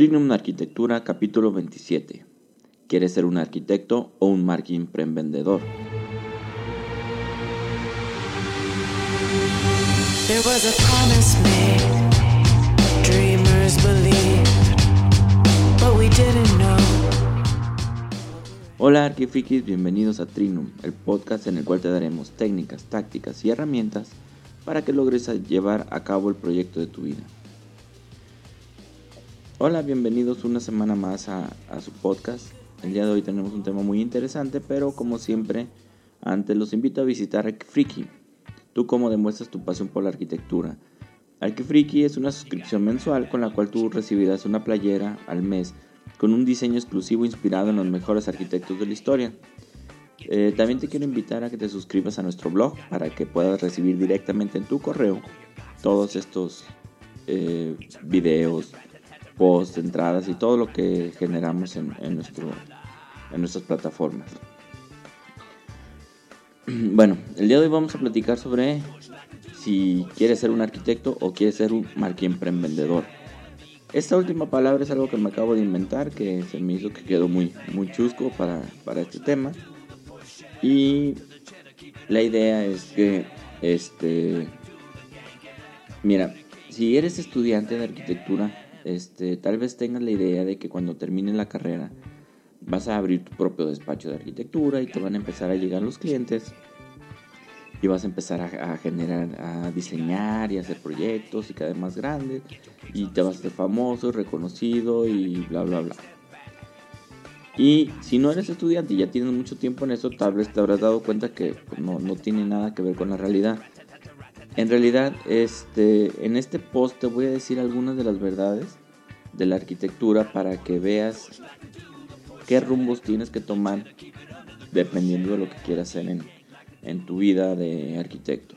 Trinum Arquitectura, capítulo 27. ¿Quieres ser un arquitecto o un marketing emprendedor? There was a promise made, dreamers believed, but we didn't know. Hola arquifrikis, bienvenidos a Trinum, el podcast en el cual te daremos técnicas, tácticas y herramientas para que logres llevar a cabo el proyecto de tu vida. Hola, bienvenidos una semana más a, su podcast. El día de hoy tenemos un tema muy interesante, pero como siempre, antes los invito a visitar Arquifriki. Tú cómo demuestras tu pasión por la arquitectura. Arquifriki es una suscripción mensual con la cual tú recibirás una playera al mes con un diseño exclusivo inspirado en los mejores arquitectos de la historia. Eh, también te quiero invitar a que te suscribas a nuestro blog para que puedas recibir directamente en tu correo todos estos eh, videos, posts, entradas y todo lo que generamos en, nuestro, en nuestras plataformas. Bueno, el día de hoy vamos a platicar sobre si quieres ser un arquitecto o quieres ser un marketing emprendedor. Esta última palabra es algo que me acabo de inventar, que se me hizo que quedó muy, muy chusco para, para este tema. Y la idea es que, este, mira, si eres estudiante de arquitectura, este, tal vez tengas la idea de que cuando termines la carrera vas a abrir tu propio despacho de arquitectura y te van a empezar a llegar los clientes y vas a empezar a, generar, a diseñar y hacer proyectos y cada vez más grandes y te vas a hacer famoso, reconocido y bla bla bla. Y si no eres estudiante y ya tienes mucho tiempo en eso, tal vez te habrás dado cuenta que no, no tiene nada que ver con la realidad. En realidad, este, en este post te voy a decir algunas de las verdades de la arquitectura para que veas qué rumbos tienes que tomar dependiendo de lo que quieras hacer en, en tu vida de arquitecto.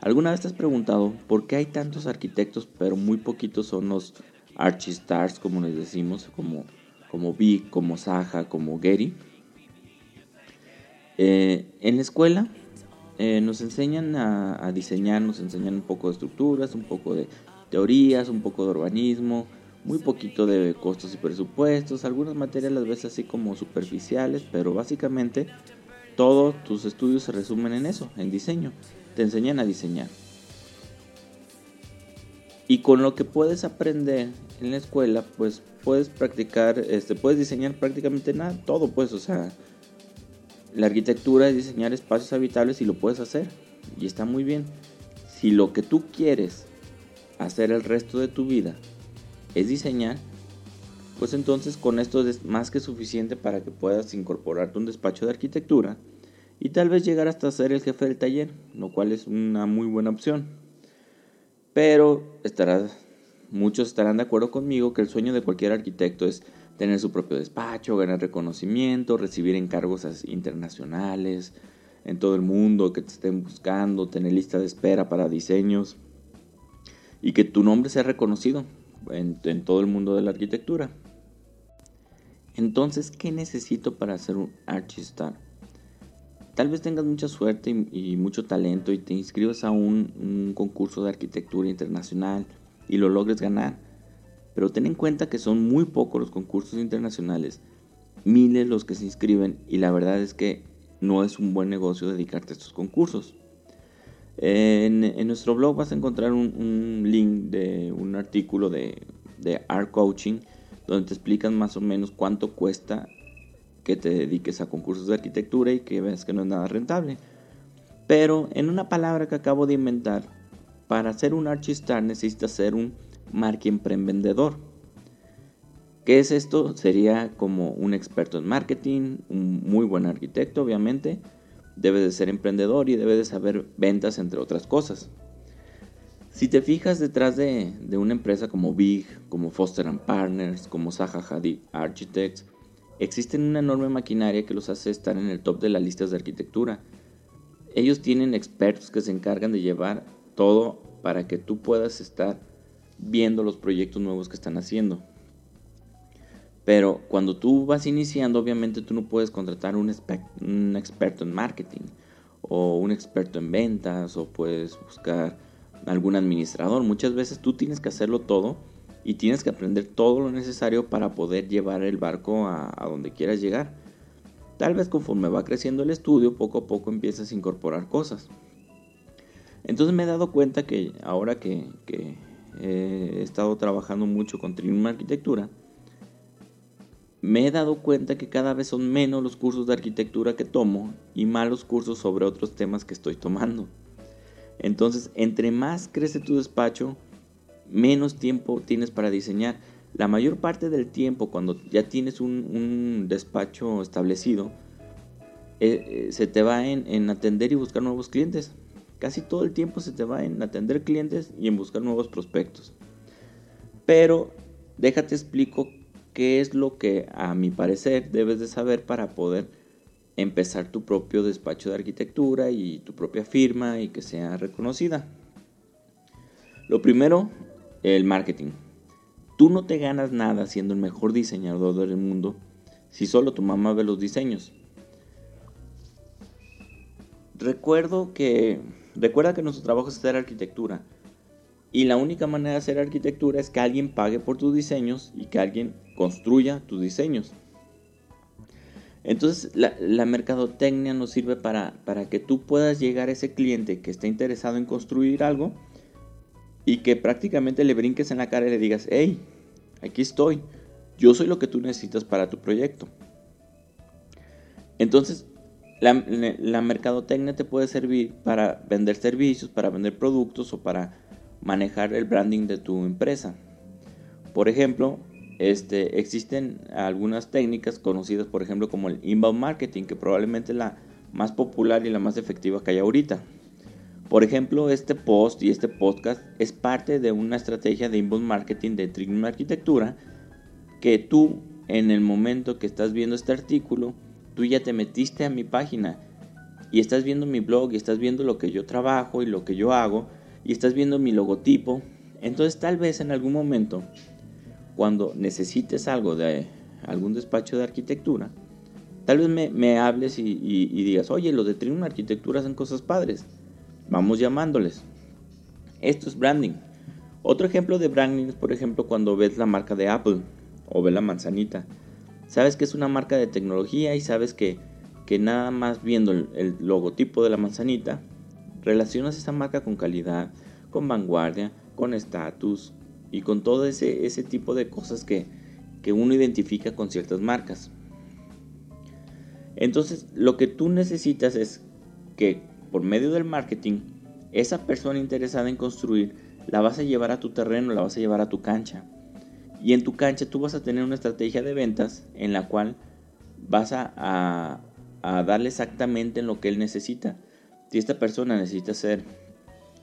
¿Alguna vez te has preguntado por qué hay tantos arquitectos pero muy poquitos son los archistars como les decimos, como, como Vic, como Saja, como Gary? Eh, en la escuela eh, nos enseñan a, diseñar, nos enseñan un poco de estructuras, un poco de teorías, un poco de urbanismo, muy poquito de costos y presupuestos, algunas materias las ves así como superficiales, pero básicamente todos tus estudios se resumen en eso, en diseño, te enseñan a diseñar. Y con lo que puedes aprender en la escuela, pues puedes practicar, este, puedes diseñar prácticamente nada, todo pues, o sea, la arquitectura es diseñar espacios habitables y lo puedes hacer. Y está muy bien. Si lo que tú quieres hacer el resto de tu vida es diseñar, pues entonces con esto es más que suficiente para que puedas incorporarte un despacho de arquitectura y tal vez llegar hasta ser el jefe del taller, lo cual es una muy buena opción. Pero estarás, muchos estarán de acuerdo conmigo que el sueño de cualquier arquitecto es tener su propio despacho, ganar reconocimiento, recibir encargos internacionales en todo el mundo que te estén buscando, tener lista de espera para diseños y que tu nombre sea reconocido en, todo el mundo de la arquitectura. Entonces, ¿qué necesito para ser un Archistar? Tal vez tengas mucha suerte y, mucho talento y te inscribas a un concurso de arquitectura internacional y lo logres ganar pero ten en cuenta que son muy pocos los concursos internacionales, miles los que se inscriben y la verdad es que no es un buen negocio dedicarte a estos concursos. En, nuestro blog vas a encontrar un, link de un artículo de, de Art Coaching donde te explican más o menos cuánto cuesta que te dediques a concursos de arquitectura y que veas que no es nada rentable. Pero en una palabra que acabo de inventar, para ser un archistar necesitas ser un marketing emprendedor. ¿Qué es esto? Sería como un experto en marketing, un muy buen arquitecto, obviamente. Debe de ser emprendedor y debe de saber ventas, entre otras cosas. Si te fijas detrás de, una empresa como Big, como Foster Partners, como Zaha Hadid Architects, existen una enorme maquinaria que los hace estar en el top de las listas de arquitectura. Ellos tienen expertos que se encargan de llevar todo para que tú puedas estar viendo los proyectos nuevos que están haciendo. Pero cuando tú vas iniciando, obviamente tú no puedes contratar un, experto en marketing o un experto en ventas o puedes buscar algún administrador. Muchas veces tú tienes que hacerlo todo y tienes que aprender todo lo necesario para poder llevar el barco a, donde quieras llegar. Tal vez conforme va creciendo el estudio, poco a poco empiezas a incorporar cosas. Entonces me he dado cuenta que ahora que, he estado trabajando mucho con Trinum Arquitectura, me he dado cuenta que cada vez son menos los cursos de arquitectura que tomo y más los cursos sobre otros temas que estoy tomando. Entonces, entre más crece tu despacho, menos tiempo tienes para diseñar. La mayor parte del tiempo, cuando ya tienes un, despacho establecido, eh, eh, se te va en, atender y buscar nuevos clientes. Casi todo el tiempo se te va en atender clientes y en buscar nuevos prospectos. Pero déjate explico qué es lo que a mi parecer debes de saber para poder empezar tu propio despacho de arquitectura y tu propia firma y que sea reconocida. Lo primero, el marketing. Tú no te ganas nada siendo el mejor diseñador del mundo si solo tu mamá ve los diseños. Recuerdo que recuerda que nuestro trabajo es hacer arquitectura y la única manera de hacer arquitectura es que alguien pague por tus diseños y que alguien construya tus diseños. Entonces la, mercadotecnia nos sirve para, para, que tú puedas llegar a ese cliente que está interesado en construir algo y que prácticamente le brinques en la cara y le digas, hey, aquí estoy, yo soy lo que tú necesitas para tu proyecto. Entonces la, la mercadotecnia te puede servir para vender servicios, para vender productos o para manejar el branding de tu empresa. Por ejemplo, este, existen algunas técnicas conocidas, por ejemplo, como el inbound marketing, que probablemente es la más popular y la más efectiva que hay ahorita. Por ejemplo, este post y este podcast es parte de una estrategia de inbound marketing de Trignum Arquitectura que tú, en el momento que estás viendo este artículo, tú ya te metiste a mi página y estás viendo mi blog y estás viendo lo que yo trabajo y lo que yo hago y estás viendo mi logotipo. Entonces tal vez en algún momento, cuando necesites algo de algún despacho de arquitectura, tal vez me, hables y, digas, oye, los de Trinum Arquitectura hacen cosas padres. Vamos llamándoles. Esto es branding. Otro ejemplo de branding es, por ejemplo, cuando ves la marca de Apple o ves la manzanita. Sabes que es una marca de tecnología y sabes que, que nada más viendo el logotipo de la manzanita Relacionas esa marca con calidad, con vanguardia, con estatus y con todo ese, ese tipo de cosas que, que uno identifica con ciertas marcas. Entonces, lo que tú necesitas es que por medio del marketing, esa persona interesada en construir la vas a llevar a tu terreno, la vas a llevar a tu cancha. Y en tu cancha tú vas a tener una estrategia de ventas en la cual vas a, darle exactamente en lo que él necesita. Si esta persona necesita hacer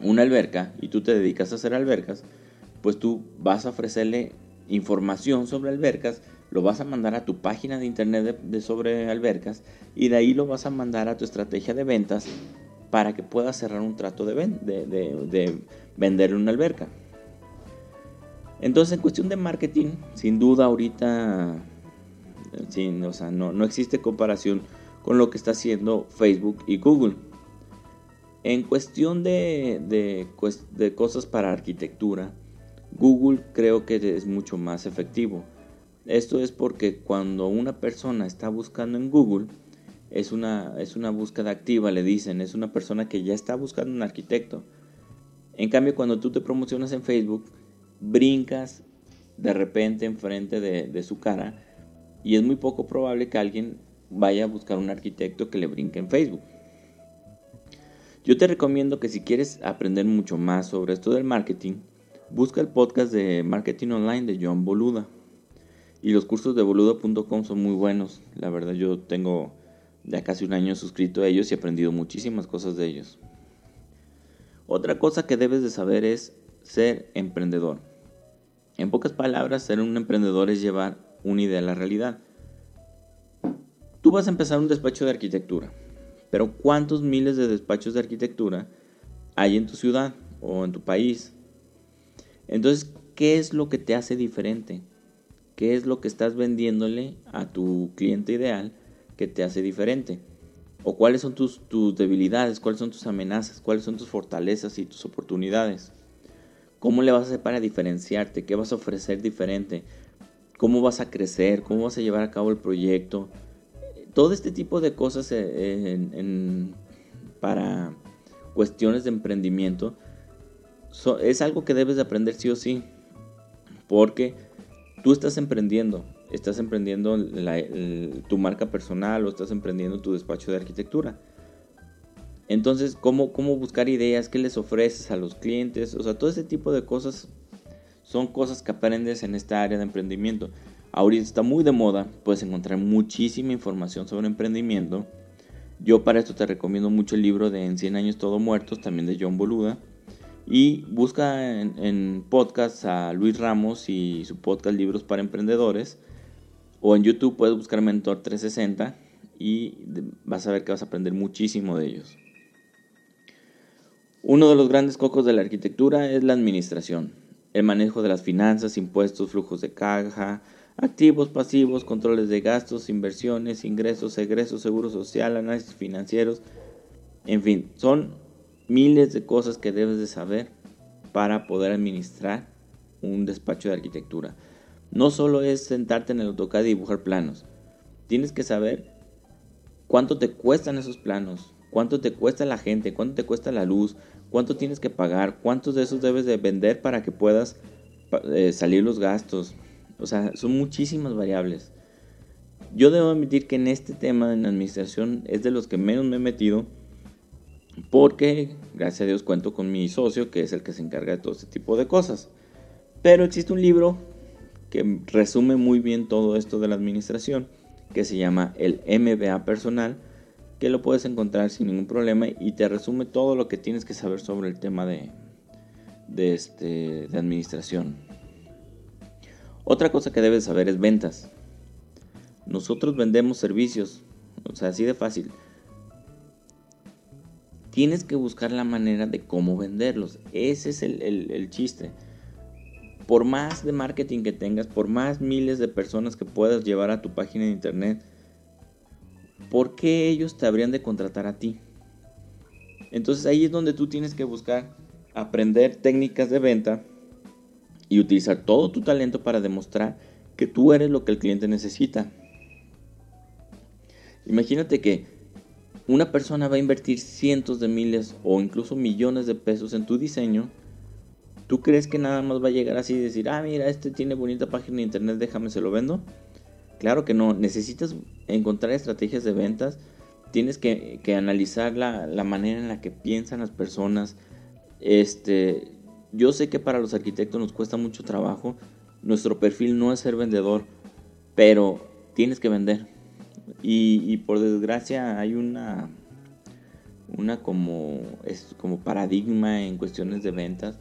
una alberca y tú te dedicas a hacer albercas, pues tú vas a ofrecerle información sobre albercas, lo vas a mandar a tu página de internet de, sobre albercas y de ahí lo vas a mandar a tu estrategia de ventas para que puedas cerrar un trato de, de, de vender una alberca. Entonces, en cuestión de marketing, sin duda ahorita sin, o sea, no, no existe comparación con lo que está haciendo Facebook y Google. En cuestión de, de, cosas para arquitectura, Google creo que es mucho más efectivo. Esto es porque cuando una persona está buscando en Google, es una, es una búsqueda activa, le dicen, es una persona que ya está buscando un arquitecto. En cambio, cuando tú te promocionas en Facebook, brincas de repente enfrente de, de su cara y es muy poco probable que alguien vaya a buscar un arquitecto que le brinque en Facebook. Yo te recomiendo que si quieres aprender mucho más sobre esto del marketing, busca el podcast de Marketing Online de John Boluda. Y los cursos de boluda.com son muy buenos. La verdad yo tengo ya casi un año suscrito a ellos y he aprendido muchísimas cosas de ellos. Otra cosa que debes de saber es ser emprendedor. En pocas palabras, ser un emprendedor es llevar una idea a la realidad. Tú vas a empezar un despacho de arquitectura pero ¿cuántos miles de despachos de arquitectura hay en tu ciudad o en tu país? Entonces, ¿qué es lo que te hace diferente? ¿Qué es lo que estás vendiéndole a tu cliente ideal que te hace diferente? ¿O cuáles son tus, tus debilidades? ¿Cuáles son tus amenazas? ¿Cuáles son tus fortalezas y tus oportunidades? ¿Cómo le vas a hacer para diferenciarte? ¿Qué vas a ofrecer diferente? ¿Cómo vas a crecer? ¿Cómo vas a llevar a cabo el proyecto? Todo este tipo de cosas eh, para cuestiones de emprendimiento es algo que debes de aprender sí o sí. Porque tú estás emprendiendo. Estás emprendiendo tu marca personal o estás emprendiendo tu despacho de arquitectura. Entonces, ¿cómo, ¿cómo buscar ideas? ¿Qué les ofreces a los clientes? O sea, todo ese tipo de cosas son cosas que aprendes en esta área de emprendimiento. Ahorita está muy de moda, puedes encontrar muchísima información sobre emprendimiento. Yo para esto te recomiendo mucho el libro de En 100 años todo muertos, también de John Boluda. Y busca en, podcast a Luis Ramos y su podcast Libros para Emprendedores. O en YouTube puedes buscar Mentor 360 y vas a ver que vas a aprender muchísimo de ellos. Uno de los grandes cocos de la arquitectura es la administración, el manejo de las finanzas, impuestos, flujos de caja, activos, pasivos, controles de gastos, inversiones, ingresos, egresos, seguro social, análisis financieros, en fin, son miles de cosas que debes de saber para poder administrar un despacho de arquitectura. No solo es sentarte en el AutoCAD y dibujar planos, tienes que saber cuánto te cuestan esos planos, cuánto te cuesta la gente, cuánto te cuesta la luz, cuánto tienes que pagar, cuántos de esos debes de vender para que puedas eh, salir los gastos. O sea, son muchísimas variables. Yo debo admitir que en este tema en administración es de los que menos me he metido porque, gracias a Dios, cuento con mi socio que es el que se encarga de todo este tipo de cosas. Pero existe un libro que resume muy bien todo esto de la administración que se llama el MBA personal que lo puedes encontrar sin ningún problema y te resume todo lo que tienes que saber sobre el tema de, de, este, de administración. Otra cosa que debes saber es ventas. Nosotros vendemos servicios, o sea, así de fácil. Tienes que buscar la manera de cómo venderlos. Ese es el, el chiste. Por más de marketing que tengas, por más miles de personas que puedas llevar a tu página de internet, ¿por qué ellos te habrían de contratar a ti? Entonces ahí es donde tú tienes que buscar aprender técnicas de venta y utilizar todo tu talento para demostrar que tú eres lo que el cliente necesita. Imagínate que una persona va a invertir cientos de miles o incluso millones de pesos en tu diseño. ¿Tú crees que nada más va a llegar así y decir, ah, mira, este tiene bonita página de internet, déjame se lo vendo? Claro que no, necesitas encontrar estrategias de ventas, tienes que, analizar la, manera en la que piensan las personas. Este, yo sé que para los arquitectos nos cuesta mucho trabajo, nuestro perfil no es ser vendedor, pero tienes que vender. Y, por desgracia hay una, una como, es como paradigma en cuestiones de ventas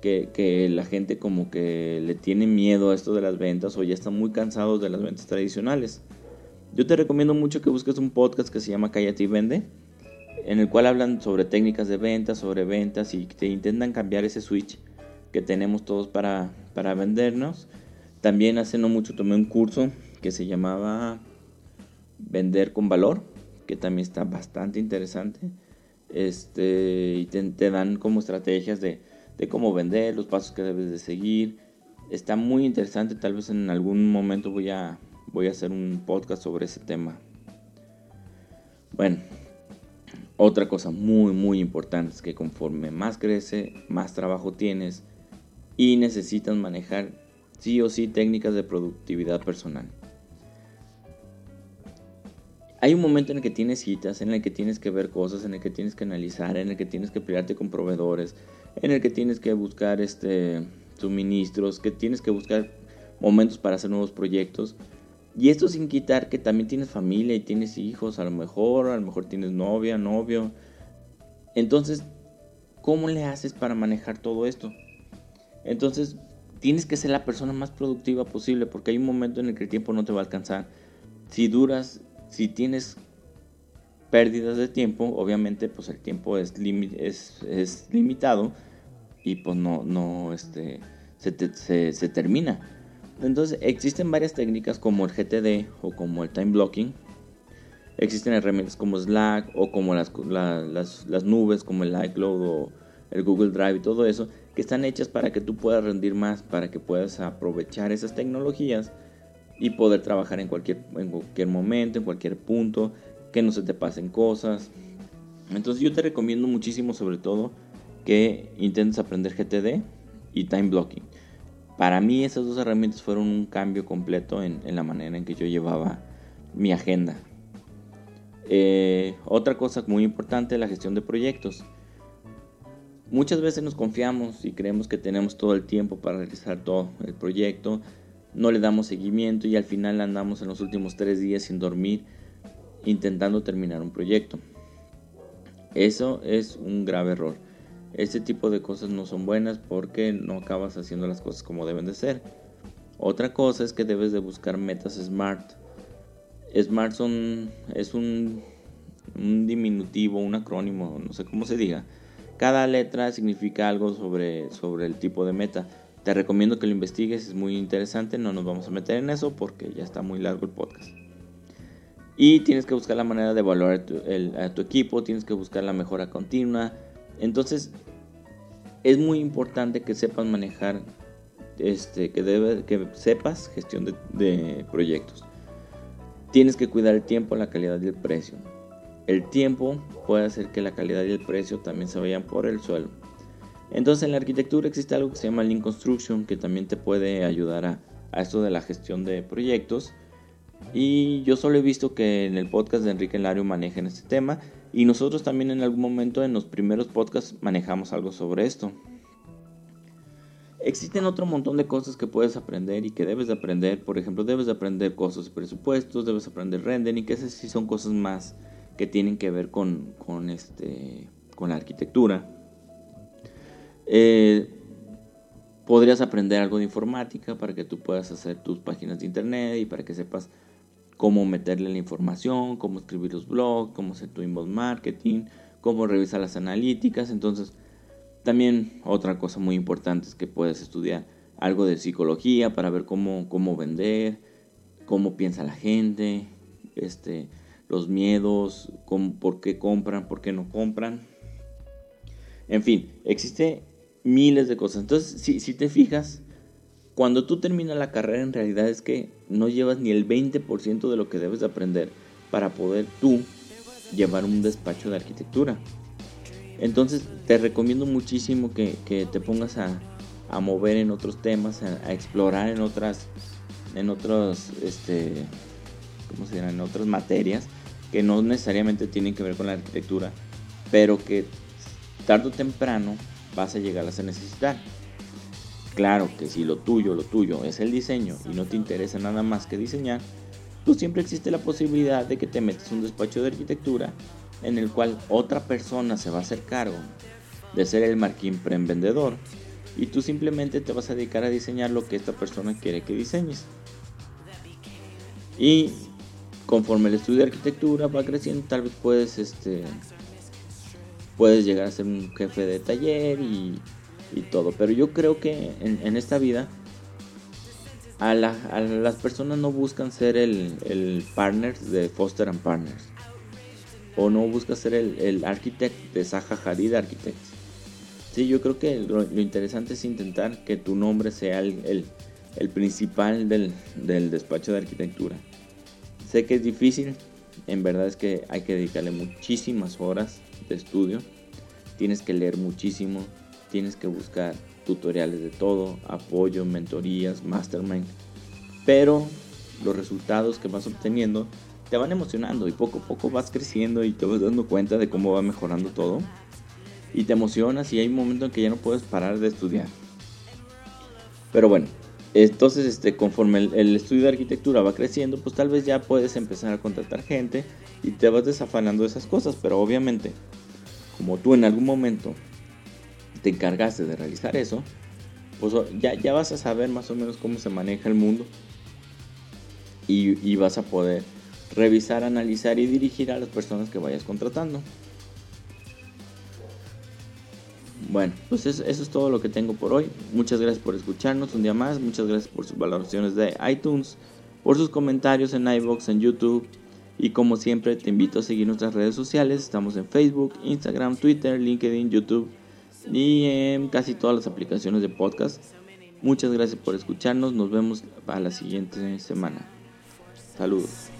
que, la gente como que le tiene miedo a esto de las ventas o ya están muy cansados de las ventas tradicionales. Yo te recomiendo mucho que busques un podcast que se llama Cállate y Vende, en el cual hablan sobre técnicas de ventas, sobre ventas y te intentan cambiar ese switch que tenemos todos para, para vendernos. También hace no mucho tomé un curso que se llamaba Vender con Valor, que también está bastante interesante. Este, y te dan como estrategias de de cómo vender, los pasos que debes de seguir. Está muy interesante, tal vez en algún momento voy a, voy a hacer un podcast sobre ese tema. Bueno, otra cosa muy muy importante es que conforme más crece, más trabajo tienes y necesitas manejar sí o sí técnicas de productividad personal. Hay un momento en el que tienes citas, en el que tienes que ver cosas, en el que tienes que analizar, en el que tienes que pelearte con proveedores, en el que tienes que buscar este suministros, que tienes que buscar momentos para hacer nuevos proyectos. Y esto sin quitar que también tienes familia y tienes hijos, a lo mejor, a lo mejor tienes novia, novio. Entonces, ¿cómo le haces para manejar todo esto? Entonces, tienes que ser la persona más productiva posible porque hay un momento en el que el tiempo no te va a alcanzar. Si duras, si tienes pérdidas de tiempo, obviamente pues el tiempo es, es, es limitado y pues no, no este, se, se, termina. Entonces existen varias técnicas como el GTD o como el time blocking. Existen herramientas como Slack o como las, las, las nubes como el iCloud o el Google Drive y todo eso, que están hechas para que tú puedas rendir más, para que puedas aprovechar esas tecnologías y poder trabajar en cualquier, en cualquier momento, en cualquier punto, que no se te pasen cosas. Entonces yo te recomiendo muchísimo sobre todo que intentes aprender GTD y Time Blocking. Para mí esas dos herramientas fueron un cambio completo en, la manera en que yo llevaba mi agenda. Eh, otra cosa muy importante, la gestión de proyectos. Muchas veces nos confiamos y creemos que tenemos todo el tiempo para realizar todo el proyecto, no le damos seguimiento y al final andamos en los últimos tres días sin dormir intentando terminar un proyecto. Eso es un grave error. Este tipo de cosas no son buenas porque no acabas haciendo las cosas como deben de ser. Otra cosa es que debes de buscar metas SMART. SMART son, es un, diminutivo, un acrónimo, no sé cómo se diga. Cada letra significa algo sobre, sobre el tipo de meta. Te recomiendo que lo investigues, es muy interesante, no nos vamos a meter en eso porque ya está muy largo el podcast. Y tienes que buscar la manera de evaluar a tu equipo, tienes que buscar la mejora continua. Entonces, es muy importante que sepas manejar, este, que, debe, que sepas gestión de, proyectos. Tienes que cuidar el tiempo, la calidad y el precio. El tiempo puede hacer que la calidad y el precio también se vayan por el suelo. Entonces en la arquitectura existe algo que se llama Lean Construction que también te puede ayudar a, esto de la gestión de proyectos. Y yo solo he visto que en el podcast de Enrique Lario manejan este tema y nosotros también en algún momento en los primeros podcasts manejamos algo sobre esto. Existen otro montón de cosas que puedes aprender y que debes de aprender. Por ejemplo, debes de aprender cosas de presupuestos, debes aprender rendering, que esas sí son cosas más que tienen que ver con, con, este, con la arquitectura. Eh, podrías aprender algo de informática para que tú puedas hacer tus páginas de internet y para que sepas cómo meterle la información, cómo escribir los blogs, cómo hacer tu inbound marketing, cómo revisar las analíticas. Entonces, también otra cosa muy importante es que puedes estudiar algo de psicología para ver cómo, cómo vender, cómo piensa la gente, este, los miedos, por qué compran, por qué no compran. En fin, existe miles de cosas. Entonces, si, si te fijas, cuando tú terminas la carrera en realidad es que no llevas ni el 20% de lo que debes de aprender para poder tú llevar un despacho de arquitectura. Entonces te recomiendo muchísimo que, te pongas a, mover en otros temas, a, explorar en otras, en otros, este, ¿cómo se llama? En otras materias que no necesariamente tienen que ver con la arquitectura, pero que tarde o temprano vas a llegar a necesitar. Claro que si lo tuyo, lo tuyo es el diseño y no te interesa nada más que diseñar, pues siempre existe la posibilidad de que te metas un despacho de arquitectura en el cual otra persona se va a hacer cargo de ser el marquín vendedor y tú simplemente te vas a dedicar a diseñar lo que esta persona quiere que diseñes. Y conforme el estudio de arquitectura va creciendo, tal vez puedes este puedes llegar a ser un jefe de taller y, todo. Pero yo creo que en, esta vida a, las personas no buscan ser el, el partner de Foster and Partners. O no buscan ser el, el architect de Zaha Hadid Architects. Sí, yo creo que lo, interesante es intentar que tu nombre sea el, principal del despacho de arquitectura. Sé que es difícil, en verdad es que hay que dedicarle muchísimas horas de estudio. Tienes que leer muchísimo, tienes que buscar tutoriales de todo, apoyo, mentorías, mastermind. Pero los resultados que vas obteniendo te van emocionando y poco a poco vas creciendo y te vas dando cuenta de cómo va mejorando todo. Y te emocionas y hay un momento en que ya no puedes parar de estudiar. Pero bueno, entonces, este, conforme el, estudio de arquitectura va creciendo, pues tal vez ya puedes empezar a contratar gente y te vas desafanando de esas cosas, pero obviamente, como tú en algún momento te encargaste de realizar eso, pues ya, ya vas a saber más o menos cómo se maneja el mundo y, y vas a poder revisar, analizar y dirigir a las personas que vayas contratando. Bueno, pues eso, es todo lo que tengo por hoy. Muchas gracias por escucharnos un día más. Muchas gracias por sus valoraciones de iTunes, por sus comentarios en iBox, en YouTube. Y como siempre, te invito a seguir nuestras redes sociales. Estamos en Facebook, Instagram, Twitter, LinkedIn, YouTube y en casi todas las aplicaciones de podcast. Muchas gracias por escucharnos. Nos vemos a la siguiente semana. Saludos.